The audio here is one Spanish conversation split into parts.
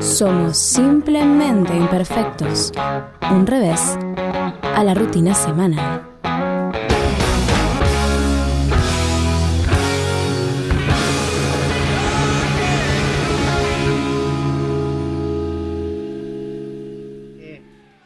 Somos simplemente imperfectos. Un revés a la rutina semanal.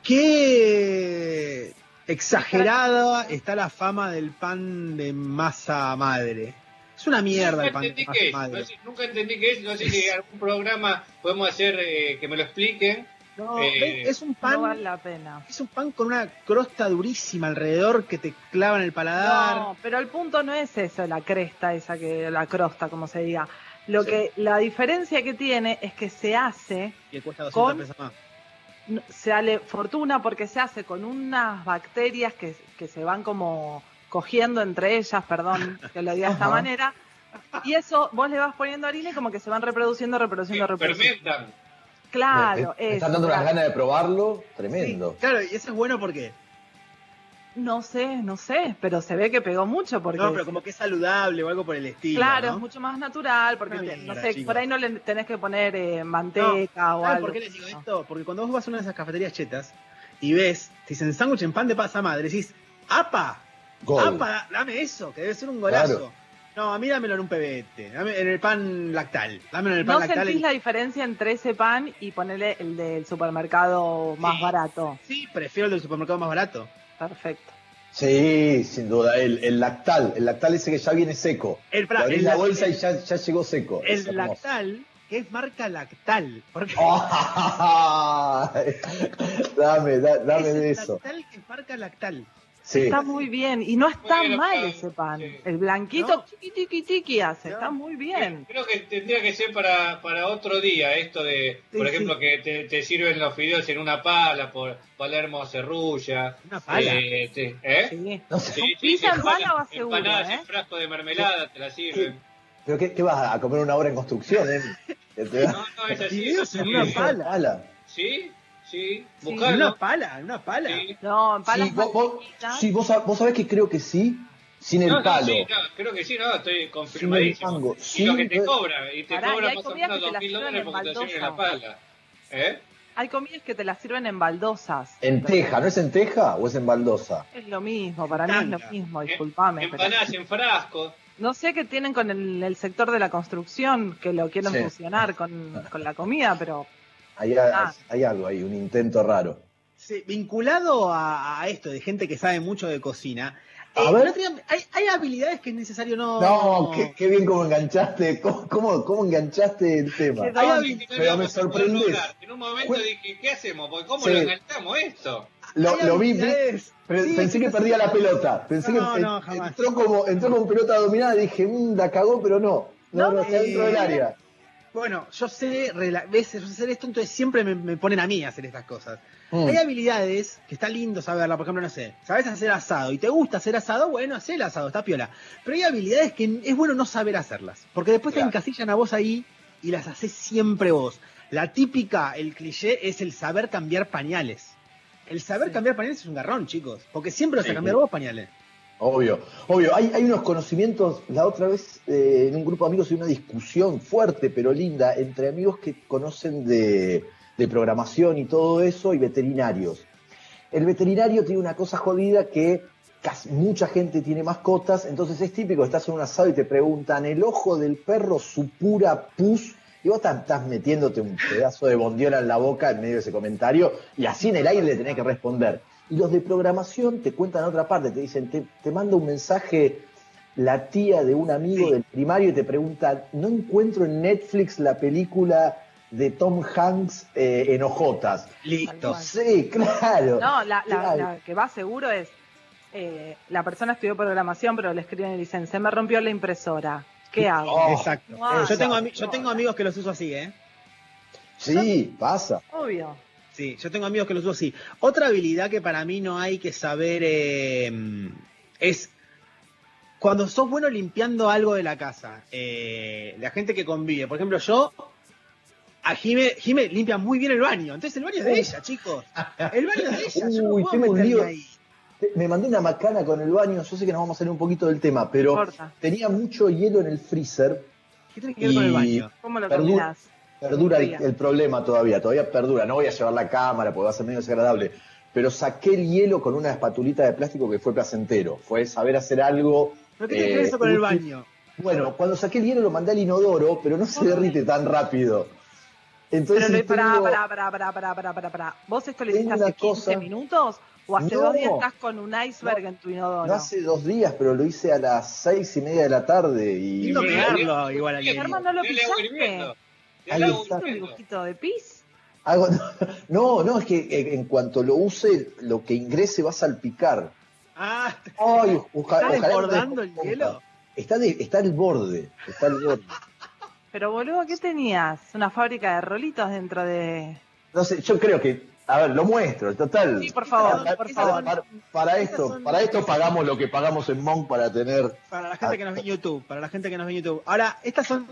Qué exagerada está la fama del pan de masa madre. Es una mierda el pan de entendí es, madre. no sé- nunca entendí qué es, no sé si en algún programa podemos hacer eh, que me lo expliquen. No, Eh, es un pan, No vale la pena. es un pan con una crosta durísima alrededor que te clava en el paladar. No, pero el punto no es eso, la cresta esa que la crosta, como se diga. Lo que la diferencia que tiene es que se hace, Y cuesta 200 con- pesos más. se sale fortuna porque se hace con unas bacterias que, que se van como cogiendo entre ellas, perdón que lo diga de esta manera. Y eso vos le vas poniendo harina y como que se van reproduciendo, reproduciendo, reproduciendo. fermentan. Claro, me, me eso, están dando unas ganas de probarlo. Tremendo. Sí, claro, y eso es bueno porque. No sé, no sé, pero se ve que pegó mucho porque No, pero como que es saludable o algo por el estilo. Claro, ¿no? es mucho más natural, porque te- no sé, por ahí no le tenés que poner eh, manteca o ¿Saben algo. por qué les digo No. esto? Porque cuando vos vas a una de esas cafeterías chetas y ves, te dicen sándwich en pan de pasa madre, decís, ¡apa! Gol. ¡apa! Dame eso, que debe ser un golazo. Claro. No, a mí dámelo en un pebete, dame en el pan lactal, dámelo en el pan ¿No lactal. sentís y- la diferencia entre ese pan y ponerle el del supermercado más Sí. barato? Sí, prefiero el del supermercado más barato. Perfecto. Sí, sin duda. El, el lactal. El lactal ese que ya viene seco. El, pra- abrís el la bolsa y ya, ya llegó seco. el Es lactal, que es marca lactal. Porque dame, da- dame es de el eso. lactal que es marca lactal. Sí. Está muy bien. Y no está mal ese pan. sí. El blanquito, No. chiqui, chiqui, chiqui hace. No. Está muy bien. Creo que tendría que ser para, para otro día esto de, Sí, por sí. ejemplo, que te, te sirven los fideos en una pala por Palermo Cerrulla. Una pala. Eh, te- ¿eh? Sí. No sé. Sí, sí, Pizza en pala va seguro, empanadas ¿eh? en frasco de mermelada te la sirven. ¿Pero qué, qué vas a comer una obra en construcción? Eh? No, no, es así. Es así. una pala. Pala. Sí, sí. En una pala, en una pala. Sí. No, en palas Sí, vos, vos- sí, vos, vos sabés que creo que sí, sin el No, no, palo. sí, no, creo que sí, no, estoy Sin el confirmadísimo. mango. y Sí, lo que te pero- cobra, y te Pará, y cobra hay más o comidas menos que te dos las mil sirven dólares en porque te sirven en la pala. ¿Eh? Hay comidas que te las sirven en baldosas. ¿En teja? ¿No es en teja o es en baldosa? Es lo mismo, para mí es lo mismo, disculpame. pero- Empanadas en frasco. No sé qué tienen con el, el sector de la construcción, que lo quieren Sí. fusionar con, con la comida, pero Hay, Ah. hay algo ahí, un intento raro. Sí, vinculado a, a esto de gente que sabe mucho de cocina, A eh, ver. hay, hay habilidades que es necesario no. No, qué, qué bien cómo enganchaste, cómo, cómo, cómo enganchaste el tema. Hay Pero me lograr. En un momento dije, ¿qué hacemos? Porque ¿Cómo Sí. lo enganchamos esto? Lo, vi, habilidades- pero sí, pensé que perdía la pelota. Pensé No, que no, jamás. entró como entró con pelota dominada y dije, mmm, la cagó, pero no. No, No, no, está eh, dentro del área. Bueno, yo sé, sé hacer esto, entonces siempre me, me ponen a mí a hacer estas cosas. Mm. Hay habilidades que está lindo saberla, por ejemplo, no sé, sabes hacer asado y te gusta hacer asado, bueno, haz el asado, está piola. Pero hay habilidades que es bueno no saber hacerlas, porque después te encasillan a vos ahí y las haces siempre vos. La típica, el cliché, es el saber cambiar pañales. El saber Sí. cambiar pañales es un garrón, chicos, porque siempre vas Sí. a cambiar vos pañales. Obvio, obvio. Hay, unos conocimientos, la otra vez eh, en un grupo de amigos hay una discusión fuerte pero linda entre amigos que conocen de, programación y todo eso y veterinarios. El veterinario tiene una cosa jodida que casi mucha gente tiene mascotas, entonces es típico, estás en un asado y te preguntan, ¿el ojo del perro supura pus? Y vos estás metiéndote un pedazo de bondiola en la boca en medio de ese comentario y así en el aire le tenés que responder. Y los de programación te cuentan otra parte, te dicen, te, te manda un mensaje la tía de un amigo Sí. del primario y te pregunta, no encuentro en Netflix la película de Tom Hanks eh, en Ojotas. Listo. Sí, claro. no, la, la- Claro. la que va seguro es, eh, la persona estudió programación, pero le escriben y dicen, se me rompió la impresora, ¿qué hago? Oh, Exacto. Yo, tengo, yo tengo amigos que los uso así, ¿eh? Sí, pasa. Obvio. Sí, yo tengo amigos que los uso así. Otra habilidad que para mí no hay que saber eh, es cuando sos bueno limpiando algo de la casa. eh, la gente que convive. Por ejemplo, yo a Jime, Jime limpia muy bien el baño. Entonces el baño es de ella, chicos. El baño es de ella. Yo no Uy, puedo tengo meterme ahí. Me mandé una macana con el baño, yo sé que nos vamos a salir un poquito del tema, pero Corta. tenía mucho hielo en el freezer ¿Qué tiene que ver con el baño? ¿Cómo lo Perdón. Perdura el, problema todavía, todavía perdura. No voy a llevar la cámara porque va a ser medio desagradable. Pero saqué el hielo con una espatulita de plástico que fue placentero. Fue saber hacer algo. No tiene que ver eh, eso con el baño. Bueno, cuando saqué el hielo lo mandé al inodoro, pero no se derrite tan rápido. Pero Entonces, le, pará, tengo- pará, pará, pará, pará, pará, pará. ¿Vos esto le Tengo hiciste hace una 15 cosa- minutos? ¿O hace No. dos días estás con un iceberg en tu inodoro? no hace dos días, pero lo hice a las seis y media de la tarde y Lindo Sí, pegarlo igual al. Germán, ¿no lo hirviendo. Ahí está. ¿Un dibujito de pis? Hago- no, no, es que eh, en cuanto lo use, lo que ingrese va a salpicar. Ah, Ay, oja- ¿Está ojalá no desbordando el hielo? Está, de- está el borde, está el borde. Pero boludo, ¿qué tenías? ¿Una fábrica de rolitos dentro de...? No sé, yo creo que, a ver, lo muestro, total. Sí, por favor, Para- por favor. Para, esto, son- para esto pagamos lo que pagamos en Monk para tener. Para la gente que nos ve en YouTube, para la gente que nos ve en YouTube. Ahora, estas son,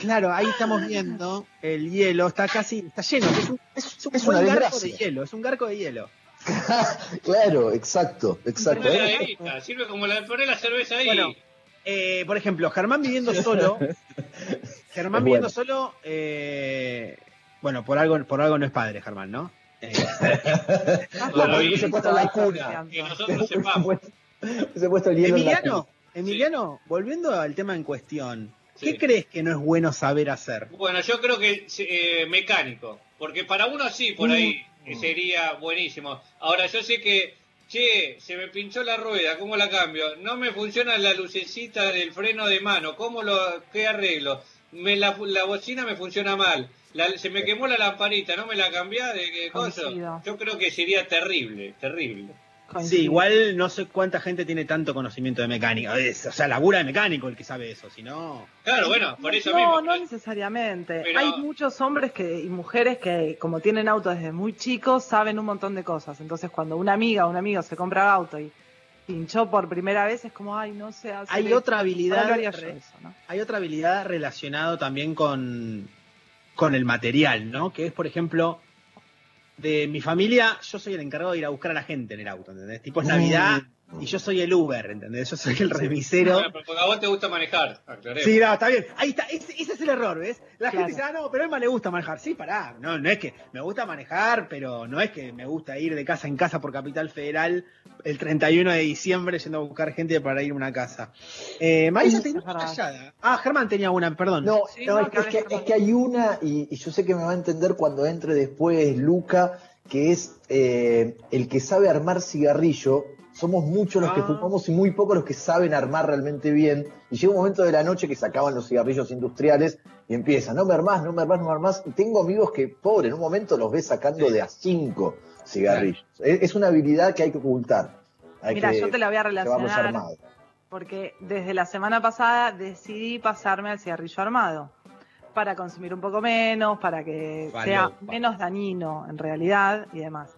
claro, ahí estamos viendo el hielo, está casi, está lleno, es un, es un Es buen una garco de hielo, es un garco de hielo. claro, exacto, exacto. ¿eh? sirve como la, poné la cerveza ahí. Bueno, Eh, por ejemplo, Germán viviendo solo, Germán viviendo solo, eh, bueno, por algo, por algo no es padre, Germán, ¿no? Eh, se puso la cuna. que nosotros sepamos. puesto- se ha puesto el hielo en la Emiliano, Emiliano, volviendo al tema en cuestión, ¿qué Sí. crees que no es bueno saber hacer? Bueno, yo creo que eh, mecánico, porque para uno sí, por ahí eh, sería buenísimo. Ahora yo sé que, che, se me pinchó la rueda, ¿cómo la cambio? No me funciona la lucecita del freno de mano, ¿cómo lo, qué arreglo? Me, la, la bocina me funciona mal, la- se me quemó la lamparita, ¿no me la cambiás de cosa? Coincido. Yo creo que sería terrible, terrible. Sí, igual no sé cuánta gente tiene tanto conocimiento de mecánica. Es, o sea, labura de mecánico el que sabe eso, si no... Claro, bueno, por eso no, mismo. no necesariamente. Pero- Hay muchos hombres que, y mujeres que, como tienen auto desde muy chicos, saben un montón de cosas. Entonces, cuando una amiga o un amigo se compra auto y pinchó por primera vez, es como, ay, no sé Hay esto. otra habilidad, eso, ¿no? hay otra habilidad relacionado también con, con el material, ¿no? Que es, por ejemplo, de mi familia, yo soy el encargado de ir a buscar a la gente en el auto, ¿entendés? Tipo es Navidad y yo soy el Uber, ¿entendés? Yo soy el remisero. Bueno, pero porque a vos te gusta manejar, aclaremos. Sí, no, está bien. Ahí está, ese, ese es el error, ¿ves? La Claro. gente dice, ah, no, pero a me le gusta manejar. Sí, pará, no, no es que me gusta manejar, pero no es que me gusta ir de casa en casa por Capital Federal el 31 de diciembre yendo a buscar gente para ir a una casa. Eh, Marisa, Sí, te es una callada. Ah, Germán tenía una, perdón. No, Sí, no, no, es, que es que, hables, es que hay una, y, y yo sé que me va a entender cuando entre después Luca, que es eh, el que sabe armar cigarrillo. Somos muchos los que Ah. fumamos y muy pocos los que saben armar realmente bien. Y llega un momento de la noche que se acaban los cigarrillos industriales y empiezan, no me armás, no me armás, no me armás. Y tengo amigos que, pobre, en un momento los ves sacando de a cinco cigarrillos. Es, es una habilidad que hay que ocultar. Hay Mira, que yo te la voy a relacionar porque desde la semana pasada decidí pasarme al cigarrillo armado para consumir un poco menos, para que Vale, sea menos dañino en realidad y demás.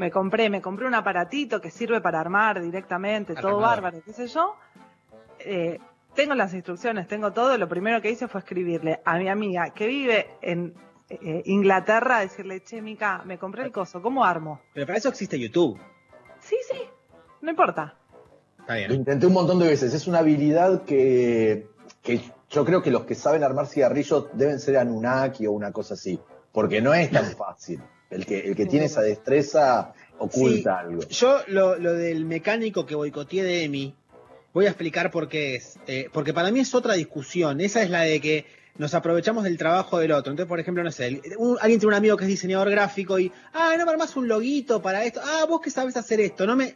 Me compré, me compré un aparatito que sirve para armar directamente, todo bárbaro, qué sé yo. Eh, tengo las instrucciones, tengo todo. Lo primero que hice fue escribirle a mi amiga que vive en eh, Inglaterra, decirle, che, Mica, me compré el coso, ¿cómo armo? Pero para eso existe YouTube. Sí, sí, no importa. Está Lo bien. intenté un montón de veces. Es una habilidad que, que yo creo que los que saben armar cigarrillos deben ser Anunnaki o una cosa así. Porque no es tan fácil. El que, el que tiene esa destreza oculta algo. Yo lo, lo del mecánico que boicoteé de Emi, voy a explicar por qué es. Eh, porque para mí es otra discusión. Esa es la de que nos aprovechamos del trabajo del otro. Entonces, por ejemplo, no sé, un- alguien tiene un amigo que es diseñador gráfico y, ah, no me armás un loguito para esto. Ah, vos que sabes hacer esto. No me.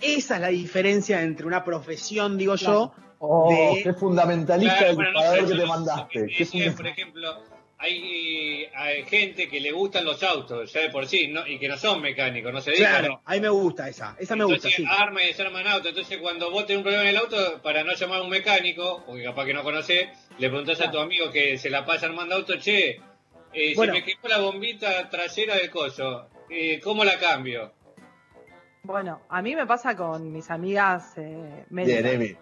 Esa es la diferencia entre una profesión, digo yo. Oh, de- qué fundamentalista Claro, el bueno, no, que te mandaste. lo que por ejemplo, hay, hay gente que le gustan los autos, ya de por sí, ¿no? y que no son mecánicos, no se dedican. Claro, ahí me gusta esa. Esa me gusta, Entonces, sí. arma y desarman auto. Entonces, cuando vos tenés un problema en el auto, para no llamar a un mecánico, porque capaz que no conocés, le preguntás a tu amigo que se la pasa armando auto, che, eh, Bueno. se me quemó la bombita trasera del coso, eh, ¿cómo la cambio? Bueno, a mí me pasa con mis amigas eh, Bien. Emi.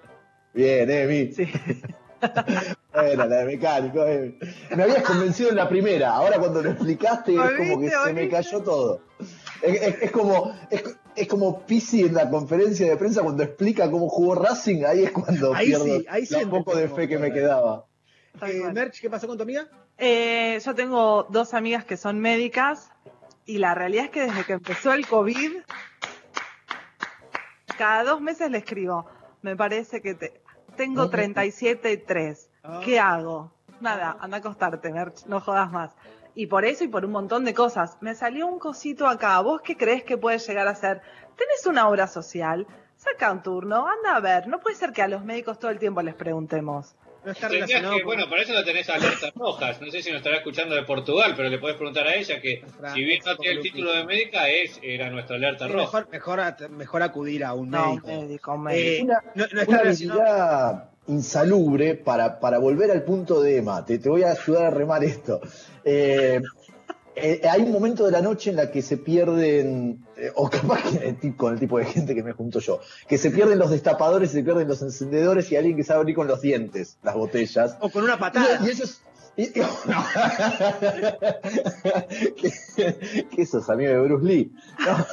Bien, Emi. Sí. Bueno, la de mecánico, Emi. Me habías convencido en la primera. Ahora cuando lo explicaste es como que ¿Oíste, se me cayó todo. Es, es- es como es, es como Pisi en la conferencia de prensa cuando explica cómo jugó Racing. Ahí es cuando Ahí pierdo sí, ahí sí la poco de fe que me quedaba. Eh. Merch, ¿qué pasó con tu amiga? Eh, yo tengo dos amigas que son médicas y la realidad es que desde que empezó el COVID, cada dos meses le escribo, me parece que te, tengo 37 y 3. ¿Qué hago? Nada, anda a acostarte, Merch, no jodas más. Y por eso y por un montón de cosas. Me salió un cosito acá. ¿Vos qué crees que puede llegar a ser? ¿Tenés una obra social? Saca un turno, anda a ver. No puede ser que a los médicos todo el tiempo les preguntemos. No está relacionado que- con- bueno, para eso no tenés alertas rojas. No sé si nos estará escuchando de Portugal, pero le podés preguntar a ella que si bien no tiene el título de médica, es era nuestra alerta Sí, roja. mejor, mejor, at- mejor acudir a un No, médico. médico, médico. Eh, Una, no, no está una relacionado. insalubre para, para volver al punto de Emma. Te, te voy a ayudar a remar esto. Eh, eh, hay un momento de la noche en la que se pierden, eh, o capaz que con el tipo de gente que me junto yo, que se pierden los destapadores, se pierden los encendedores y alguien que sabe abrir con los dientes las botellas. O con una patada. Y, y eso es. ¿Qué, qué sos, amigo de Bruce Lee? No,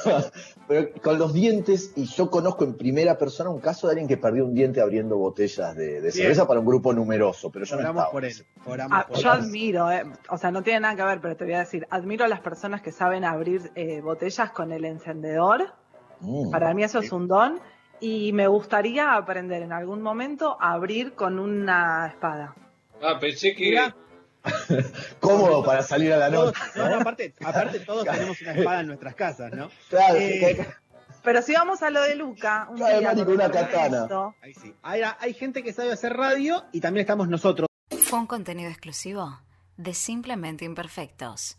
pero con los dientes, y yo conozco en primera persona un caso de alguien que perdió un diente abriendo botellas de, cerveza para un grupo numeroso, pero yo no Oramos estaba. por él. Oramos Ah, por yo él. admiro, eh, o sea, no tiene nada que ver, pero te voy a decir, admiro a las personas que saben abrir eh, botellas con el encendedor. Mm. Para mí eso es un don. Y me gustaría aprender en algún momento a abrir con una espada. Ah, pensé que. Mira, Cómodo para salir a la noche. no, no, aparte, aparte todos tenemos una espada en nuestras casas, ¿no? Claro, Eh, que- Pero si vamos a lo de Luca, un Claro, día con con una katana. Ahí sí. Hay, hay gente que sabe hacer radio y también estamos nosotros. Fue un contenido exclusivo de Simplemente Imperfectos.